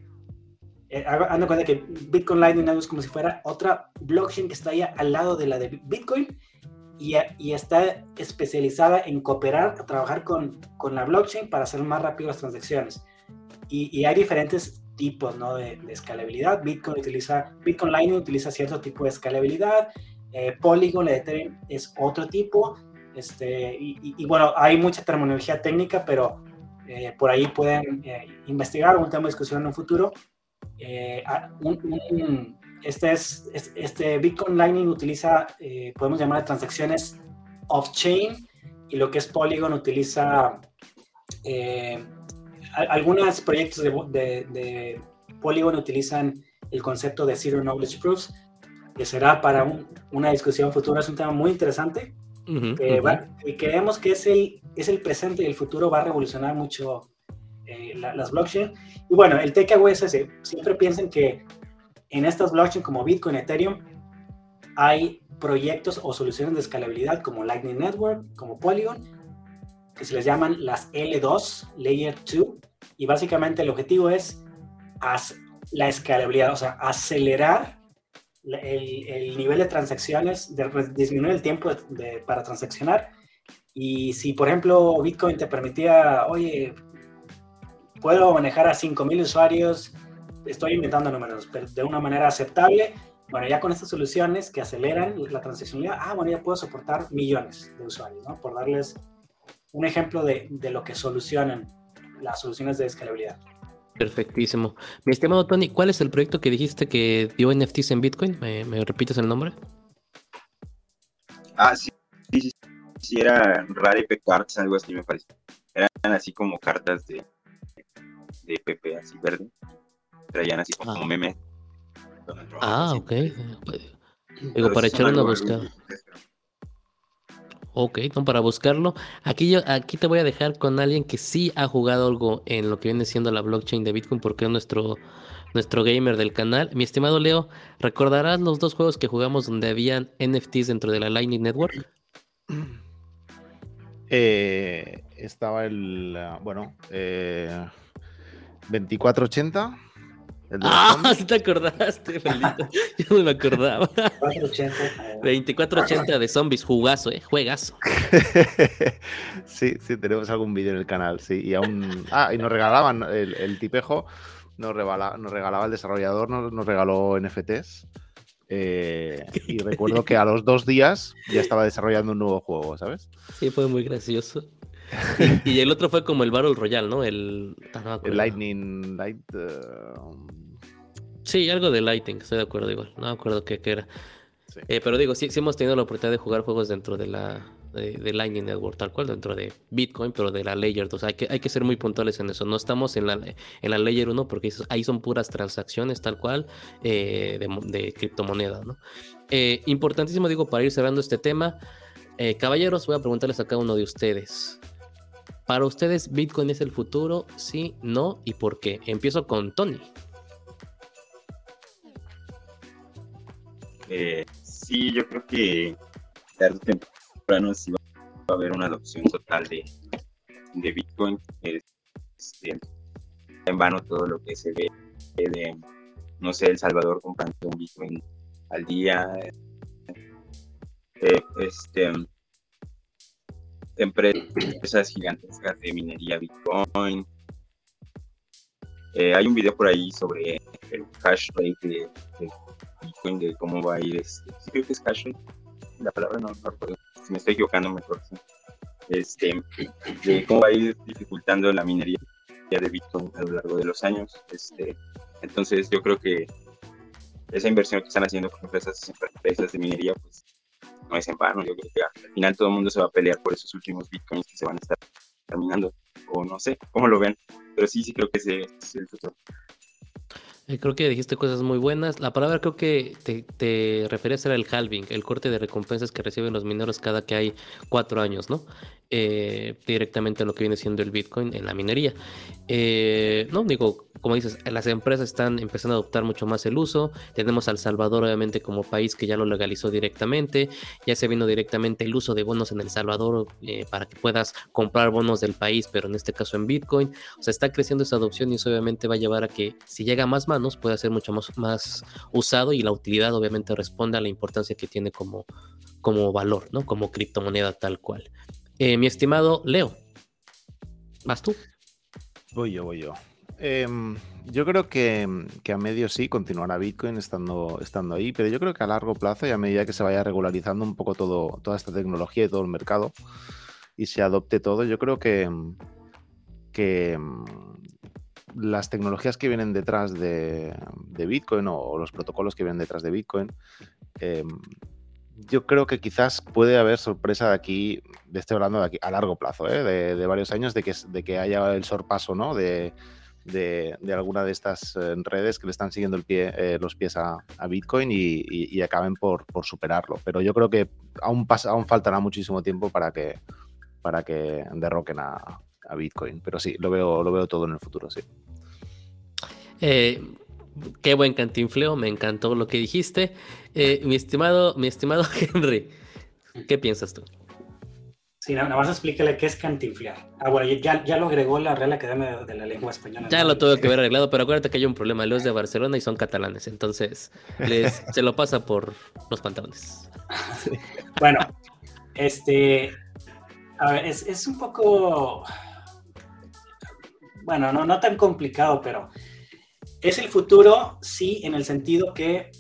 Eh, ando cuenta que Bitcoin Lightning es como si fuera otra blockchain que está ahí al lado de la de Bitcoin y, y está especializada en cooperar, a trabajar con, con, la blockchain para hacer más rápido las transacciones. Y, y hay diferentes tipos ¿no? de, de, escalabilidad. Bitcoin, utiliza, Bitcoin Lightning utiliza cierto tipo de escalabilidad. Eh, Polygon, Ethereum es otro tipo. Este, y, y, bueno, hay mucha terminología técnica, pero eh, por ahí pueden eh, investigar un tema de discusión en un futuro. Eh, un, un, este, es, este Bitcoin Lightning utiliza, podemos llamar transacciones off-chain, y lo que es Polygon utiliza algunos proyectos de, de, de, Polygon utilizan el concepto de Zero Knowledge Proofs, que será para un, una discusión futura, es un tema muy interesante. Uh -huh, eh, uh -huh. va, y creemos que es el, es el presente y el futuro va a revolucionar mucho eh, la, las blockchain. Y bueno, el takeaway es ese. Siempre piensen que en estas blockchain como Bitcoin, Ethereum, hay proyectos o soluciones de escalabilidad como Lightning Network, como Polygon, que se les llaman las L2, Layer 2, y básicamente el objetivo es la escalabilidad, o sea, acelerar el, el nivel de transacciones, de, disminuir el tiempo para transaccionar. Y si, por ejemplo, Bitcoin te permitía, oye, puedo manejar a 5.000 usuarios, estoy inventando números, pero de una manera aceptable, bueno, ya con estas soluciones que aceleran la transaccionalidad, ah, bueno, ya puedo soportar millones de usuarios, ¿no? Por darles un ejemplo de, de lo que solucionan las soluciones de escalabilidad. Perfectísimo. Mi estimado Tony, ¿cuál es el proyecto que dijiste que dio NFTs en Bitcoin? ¿Me, me repites el nombre? Ah, sí, sí, sí, sí era Rare Cards, algo así me parece. Eran así como cartas de, de PP, así verde. Traían así como ah. meme. Ah, ok. Digo, para echar una buscada. Ok, no, para buscarlo. Aquí yo, aquí te voy a dejar con alguien que sí ha jugado algo en lo que viene siendo la blockchain de Bitcoin, porque es nuestro, nuestro gamer del canal. Mi estimado Leo, ¿recordarás los dos juegos que jugamos donde habían NFTs dentro de la Lightning Network? Eh, estaba el, bueno, eh, 2480. Ah, sí te acordaste, Felito. Yo no me acordaba. 2480 de zombies, jugazo, eh, juegazo. sí, sí, tenemos algún vídeo en el canal, sí. Y aún. Ah, y nos regalaban el, el tipejo, nos regalaba, nos regalaba el desarrollador, nos, nos regaló NFTs. Eh, y recuerdo que a los dos días ya estaba desarrollando un nuevo juego, ¿sabes? Sí, fue muy gracioso. Y, y el otro fue como el Battle Royale, ¿no? El, no el Lightning. Light, uh... Sí, algo de Lightning, estoy de acuerdo igual. No me acuerdo qué, qué era. Sí. Eh, pero digo, sí, sí, hemos tenido la oportunidad de jugar juegos dentro de la de, de, Lightning Network, tal cual, dentro de Bitcoin, pero de la Layer 2. Hay que, hay que ser muy puntuales en eso. No estamos en la, en la Layer 1 porque ahí son puras transacciones, tal cual, eh, de, de criptomonedas, ¿no? Eh, importantísimo, digo, para ir cerrando este tema. Caballeros, voy a preguntarles a cada uno de ustedes. ¿Para ustedes Bitcoin es el futuro? Sí, no y por qué? Empiezo con Tony. Eh, sí, yo creo que tarde o temprano sí va a haber una adopción total de, Bitcoin. Este, en vano todo lo que se ve de, no sé, El Salvador comprando un Bitcoin al día. Eh, este, empresas gigantescas de minería Bitcoin. Eh, hay un video por ahí sobre el hash rate de, de Bitcoin, de cómo va a ir. Este, creo que es hash rate. La palabra no, no recuerdo. Si me estoy equivocando, mejor. ¿sí? Este, de cómo va a ir dificultando la minería de Bitcoin a lo largo de los años. Este, entonces, yo creo que esa inversión que están haciendo, por ejemplo, esas empresas de minería, pues no es en vano. Yo creo que al final todo el mundo se va a pelear por esos últimos bitcoins que se van a estar terminando. O no sé cómo lo ven. Pero sí, sí creo que ese es el futuro. Eh, creo que dijiste cosas muy buenas. La palabra creo que te, te referías era el halving, el corte de recompensas que reciben los mineros cada que hay cuatro años, ¿no? eh, directamente lo que viene siendo el Bitcoin en la minería. Eh, no, digo, como dices, las empresas están empezando a adoptar mucho más el uso. Tenemos al Salvador, obviamente, como país que ya lo legalizó directamente. Ya se vino directamente el uso de bonos en El Salvador eh, para que puedas comprar bonos del país, pero en este caso en Bitcoin. O sea, está creciendo esa adopción y eso obviamente va a llevar a que si llega a más manos pueda ser mucho más, más usado y la utilidad obviamente responde a la importancia que tiene como, como valor, ¿no? Como criptomoneda tal cual. Eh, mi estimado Leo, ¿vas tú? Voy yo, voy yo. Em, yo creo que, a medio sí continuará Bitcoin estando, estando ahí, pero yo creo que a largo plazo y a medida que se vaya regularizando un poco todo, toda esta tecnología y todo el mercado y se adopte todo, yo creo que, que em, las tecnologías que vienen detrás de, Bitcoin o, los protocolos que vienen detrás de Bitcoin, em, yo creo que quizás puede haber sorpresa de aquí, de estoy hablando de aquí a largo plazo, ¿eh? de, varios años, de que, de que haya el sorpaso ¿no? de, de, alguna de estas eh, redes que le están siguiendo el pie, eh, los pies a, Bitcoin y, acaben por, superarlo. Pero yo creo que aún, pasa, aún faltará muchísimo tiempo para que, para que derroquen a, Bitcoin. Pero sí, lo veo, lo veo todo en el futuro, sí. Eh, qué buen cantinfleo, me encantó lo que dijiste. mi, estimado, mi estimado Henry, ¿qué piensas tú? Sí, nada más explícale qué es cantinflear. Ah, bueno, ya, ya lo agregó la Real Academia de la Lengua Española. Ya lo tuve que ver arreglado, pero acuérdate que hay un problema. Los de Barcelona y son catalanes, entonces les, se lo pasa por los pantalones. Bueno, este. A ver, es, es, un poco. Bueno, no, no tan complicado, pero es el futuro, sí, en el sentido que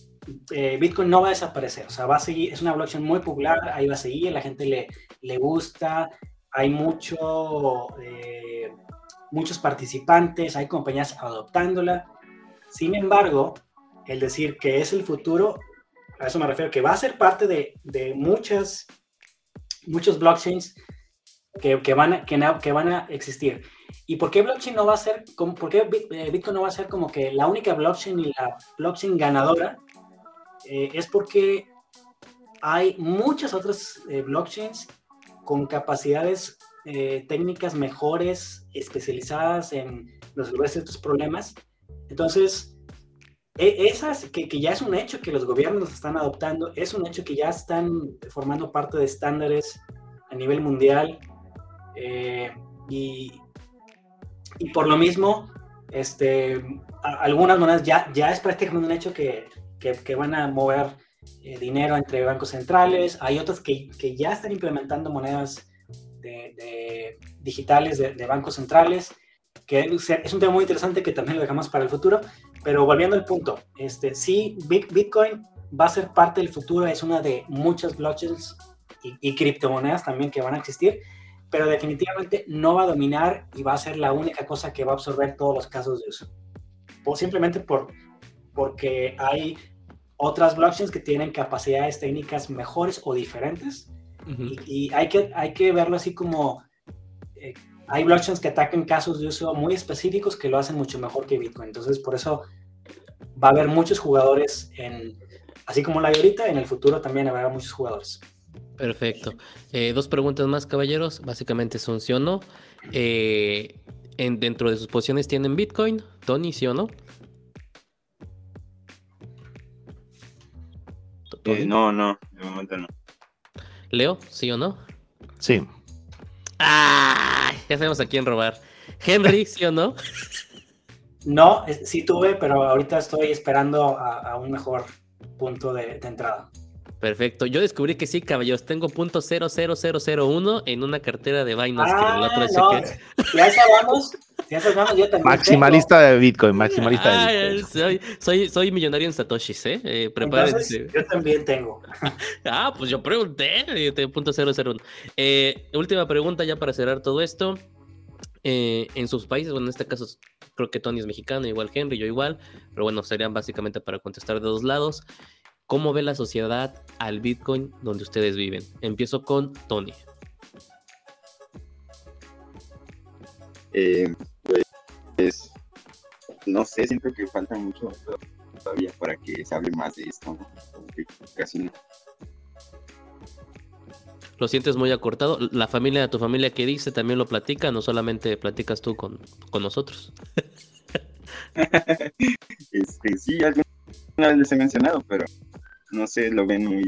eh, Bitcoin no va a desaparecer, o sea, va a seguir, es una blockchain muy popular, ahí va a seguir, la gente le, le gusta, hay mucho, eh, muchos participantes, hay compañías adoptándola. Sin embargo, el decir que es el futuro, a eso me refiero, que va a ser parte de, de muchas, muchos blockchains que, que, van a, que, van a existir. ¿Y por qué blockchain no va a ser, por qué eh, Bitcoin no va a ser como que la única blockchain y la blockchain ganadora? Eh, es porque hay muchas otras eh, blockchains con capacidades eh, técnicas mejores, especializadas en resolver ciertos problemas. Entonces, e, esas que, ya es un hecho que los gobiernos están adoptando, es un hecho que ya están formando parte de estándares a nivel mundial. y, y por lo mismo, este, algunas monedas ya, ya es prácticamente un hecho que que, van a mover eh, dinero entre bancos centrales, hay otros que, que ya están implementando monedas de, digitales de, bancos centrales, que es un tema muy interesante que también lo dejamos para el futuro, pero volviendo al punto, este, sí, Bitcoin va a ser parte del futuro, es una de muchas blockchains y, y criptomonedas también que van a existir, pero definitivamente no va a dominar y va a ser la única cosa que va a absorber todos los casos de uso. O simplemente por, porque hay otras blockchains que tienen capacidades técnicas mejores o diferentes. y, hay, que, hay que verlo así como eh, hay blockchains que atacan casos de uso muy específicos que lo hacen mucho mejor que Bitcoin. Entonces, por eso va a haber muchos jugadores en, así como la hay ahorita, en el futuro también habrá muchos jugadores. Perfecto. Eh, dos preguntas más, caballeros. Básicamente son sí o no. Eh, en, dentro de sus posiciones tienen Bitcoin, Tony, sí o no. Eh, no, no, de momento no. Leo, ¿sí o no? Sí. ¡Ah! Ya sabemos a quién robar. Henry, ¿sí o no? No, sí tuve, pero ahorita estoy esperando a, un mejor punto de, entrada. Perfecto. Yo descubrí que sí, caballeros. Tengo punto 00001 en una cartera de Binance ah, que no. Ya sabemos Maximalista de Bitcoin, maximalista de Bitcoin. Soy, soy, millonario en Satoshis, ¿eh? eh prepárense. yo también tengo. ah, pues yo pregunté, eh, punto 001. Eh, última pregunta ya para cerrar todo esto. Eh, en sus países, bueno, en este caso creo que Tony es mexicano, igual Henry, yo igual, pero bueno, serían básicamente para contestar de dos lados. ¿Cómo ve la sociedad al Bitcoin donde ustedes viven? Empiezo con Tony. Eh, pues, no sé, siento que falta mucho todavía para que se hable más de esto, casi Lo sientes muy acortado. La familia, de tu familia que dice, también lo platica, no solamente platicas tú con, con nosotros. este, sí, alguna vez les he mencionado, pero no sé, lo ven muy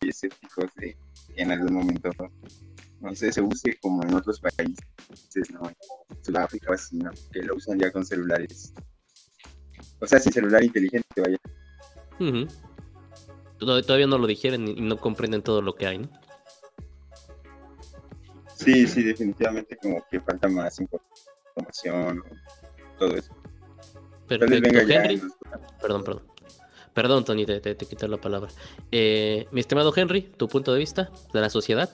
escépticos de en algún momento, no sé, se use como en otros países, ¿no? En Sudáfrica así, ¿no? Que lo usan ya con celulares. O sea, sin celular inteligente, vaya. Todavía no lo dijeron y no comprenden todo lo que hay, ¿no? Sí, sí, definitivamente como que falta más información, todo eso. Perfecto, Henry. Perdón, perdón. Perdón, Tony, te, te, quité la palabra. Eh, mi estimado Henry, tu punto de vista de la sociedad.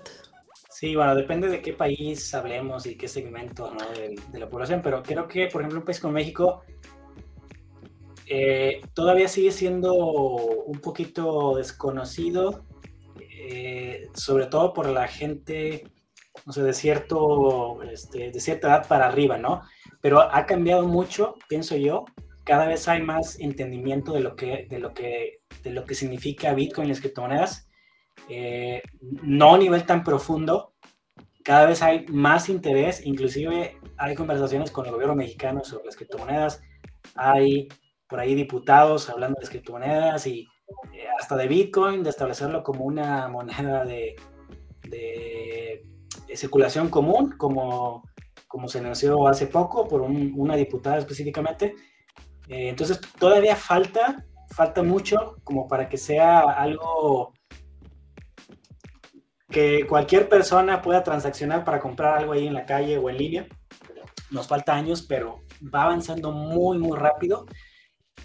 Sí, bueno, depende de qué país hablemos y qué segmento de, la población, pero creo que, por ejemplo, un país como México eh, todavía sigue siendo un poquito desconocido, eh, sobre todo por la gente no sé, de, cierto, este, de cierta edad para arriba, ¿no? Pero ha cambiado mucho, pienso yo. Cada vez hay más entendimiento de lo que, de lo que, de lo que significa Bitcoin y las criptomonedas. Eh, no a nivel tan profundo. Cada vez hay más interés, inclusive hay conversaciones con el gobierno mexicano sobre las criptomonedas. Hay por ahí diputados hablando de las criptomonedas y eh, hasta de Bitcoin, de establecerlo como una moneda de, de circulación común, como, como se anunció hace poco por una diputada específicamente. Eh, entonces todavía falta, falta mucho como para que sea algo que cualquier persona pueda transaccionar para comprar algo ahí en la calle o en línea. Nos falta años, pero va avanzando muy, muy rápido.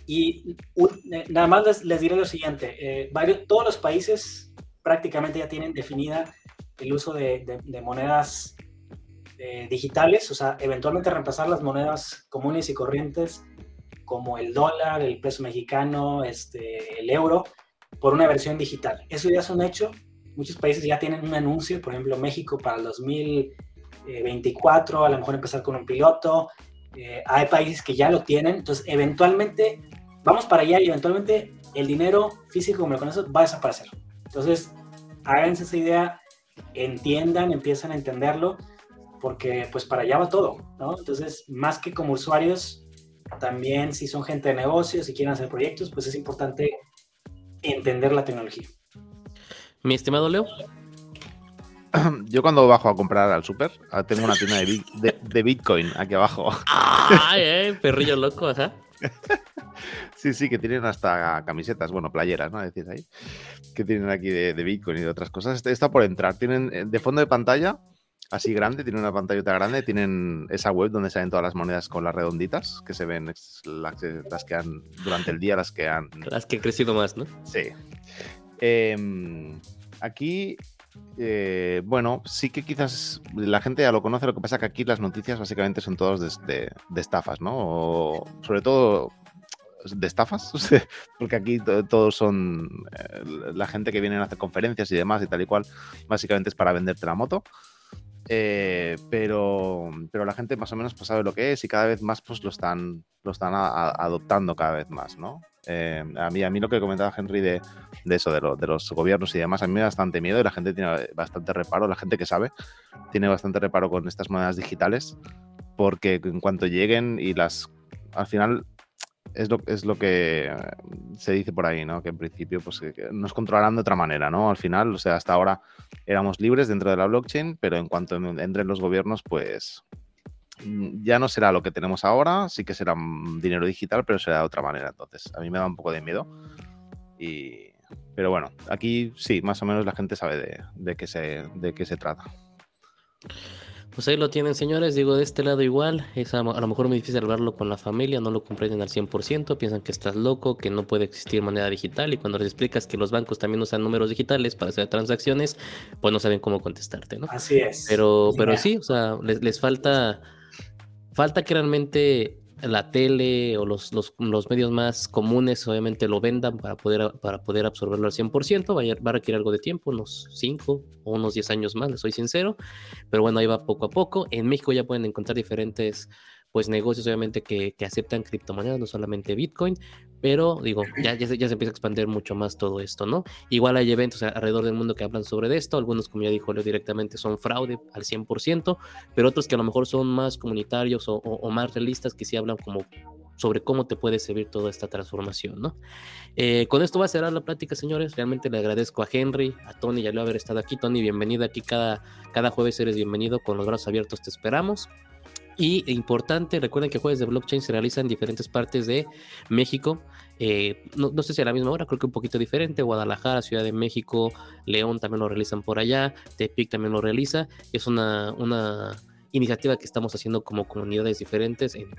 Y eh, nada más les, diré lo siguiente, eh, varios, todos los países prácticamente ya tienen definida el uso de, monedas eh, digitales, o sea, eventualmente reemplazar las monedas comunes y corrientes como el dólar, el peso mexicano, este, el euro, por una versión digital. Eso ya es un hecho. Muchos países ya tienen un anuncio, por ejemplo, México para el 2024, a lo mejor empezar con un piloto. Eh, hay países que ya lo tienen, entonces eventualmente vamos para allá y eventualmente el dinero físico como lo conocemos va a desaparecer. Entonces, háganse esa idea, entiendan, empiezan a entenderlo, porque pues para allá va todo, ¿no? Entonces, más que como usuarios, también si son gente de negocios y quieren hacer proyectos, pues es importante entender la tecnología. Mi estimado Leo. Yo cuando bajo a comprar al super, ah, tengo una tienda de, Bitcoin aquí abajo. Ay, eh, perrillo loco, ajá. Sí, sí, que tienen hasta camisetas, bueno, playeras, ¿no? Decís ahí. Que tienen aquí de, Bitcoin y de otras cosas. Está por entrar. Tienen eh, de fondo de pantalla, así grande, tienen una pantallita grande, tienen esa web donde salen todas las monedas con las redonditas, que se ven las, que han, durante el día, las que han... Las que han crecido más, ¿no? Sí. Em, aquí eh, bueno, sí que quizás la gente ya lo conoce, lo que pasa que aquí las noticias básicamente son todas de, estafas, ¿no? O sobre todo de estafas, porque aquí todos son eh, la gente que viene a hacer conferencias y demás y tal y cual, básicamente es para venderte la moto. Eh, pero, pero la gente más o menos pues, sabe lo que es y cada vez más pues, lo están, lo están adoptando cada vez más, ¿no? Eh, a, mí, a mí lo que comentaba Henry de, de eso, de, de, los gobiernos y demás, a mí me da bastante miedo y la gente tiene bastante reparo, la gente que sabe tiene bastante reparo con estas monedas digitales, porque en cuanto lleguen y las... Al final es lo, es lo que se dice por ahí, ¿no? Que en principio pues, nos controlarán de otra manera, ¿no? Al final, o sea, hasta ahora éramos libres dentro de la blockchain, pero en cuanto entren los gobiernos, pues Mm, ya no será lo que tenemos ahora, sí que será dinero digital, pero será de otra manera. Entonces, a mí me da un poco de miedo. Y... Pero bueno, aquí sí, más o menos la gente sabe de, de, qué, se, de qué se trata. Pues ahí lo tienen, señores. Digo, de este lado igual. Es a, lo mejor muy difícil hablarlo con la familia, no lo comprenden al 100%. Piensan que estás loco, que no puede existir moneda digital. Y cuando les explicas que los bancos también usan números digitales para hacer transacciones, pues no saben cómo contestarte, ¿no? Así es. Pero, pero sí, o sea, les, les falta Falta que realmente la tele o los, los, medios más comunes obviamente lo vendan para poder, para poder absorberlo al 100%, va a, va a requerir algo de tiempo, unos 5 o unos 10 años más, les soy sincero, pero bueno, ahí va poco a poco. En México ya pueden encontrar diferentes pues negocios obviamente que, que aceptan criptomonedas, no solamente Bitcoin, pero digo, ya, ya, se, ya se empieza a expandir mucho más todo esto, ¿no? Igual hay eventos alrededor del mundo que hablan sobre esto, algunos, como ya dijo Leo, directamente son fraude al 100%, pero otros que a lo mejor son más comunitarios o, más realistas que sí hablan como sobre cómo te puede servir toda esta transformación, ¿no? Eh, con esto va a cerrar la plática, señores. Realmente le agradezco a Henry, a Tony y a haber estado aquí. Tony, bienvenido aquí cada, cada jueves, eres bienvenido. Con los brazos abiertos te esperamos. Y importante, recuerden que jueves de blockchain se realizan en diferentes partes de México. Eh, no, sé si a la misma hora, creo que un poquito diferente. Guadalajara, Ciudad de México, León también lo realizan por allá. Tepic también lo realiza. Es una, una iniciativa que estamos haciendo como comunidades diferentes en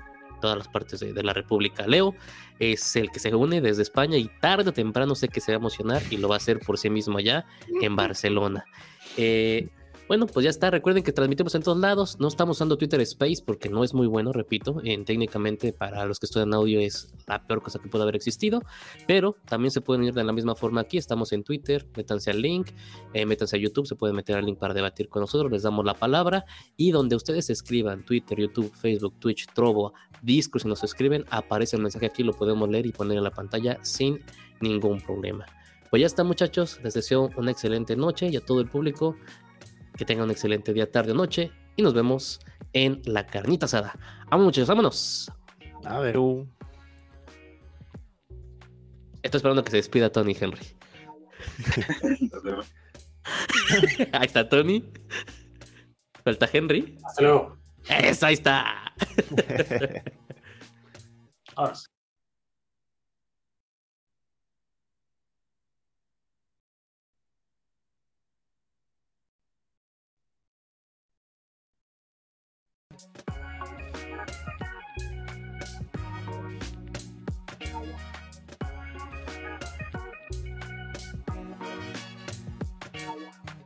todas las partes de, la República. Leo es el que se une desde España y tarde o temprano sé que se va a emocionar y lo va a hacer por sí mismo allá en Barcelona. Eh, bueno, pues ya está. Recuerden que transmitimos en todos lados. No estamos usando Twitter Space porque no es muy bueno, repito. En, técnicamente, para los que estudian audio, es la peor cosa que puede haber existido. Pero también se pueden ir de la misma forma aquí. Estamos en Twitter. Métanse al link. Eh, métanse a YouTube. Se pueden meter al link para debatir con nosotros. Les damos la palabra. Y donde ustedes escriban Twitter, YouTube, Facebook, Twitch, Trovo, Discord, si nos escriben, aparece el mensaje aquí. Lo podemos leer y poner en la pantalla sin ningún problema. Pues ya está, muchachos. Les deseo una excelente noche y a todo el público que tengan un excelente día, tarde o noche. Y nos vemos en la carnita asada. Vamos, muchachos, vámonos. A ver. Estoy esperando que se despida Tony Henry. ahí está Tony. Falta Henry. Hasta luego. Eso, ahí está. Ahora.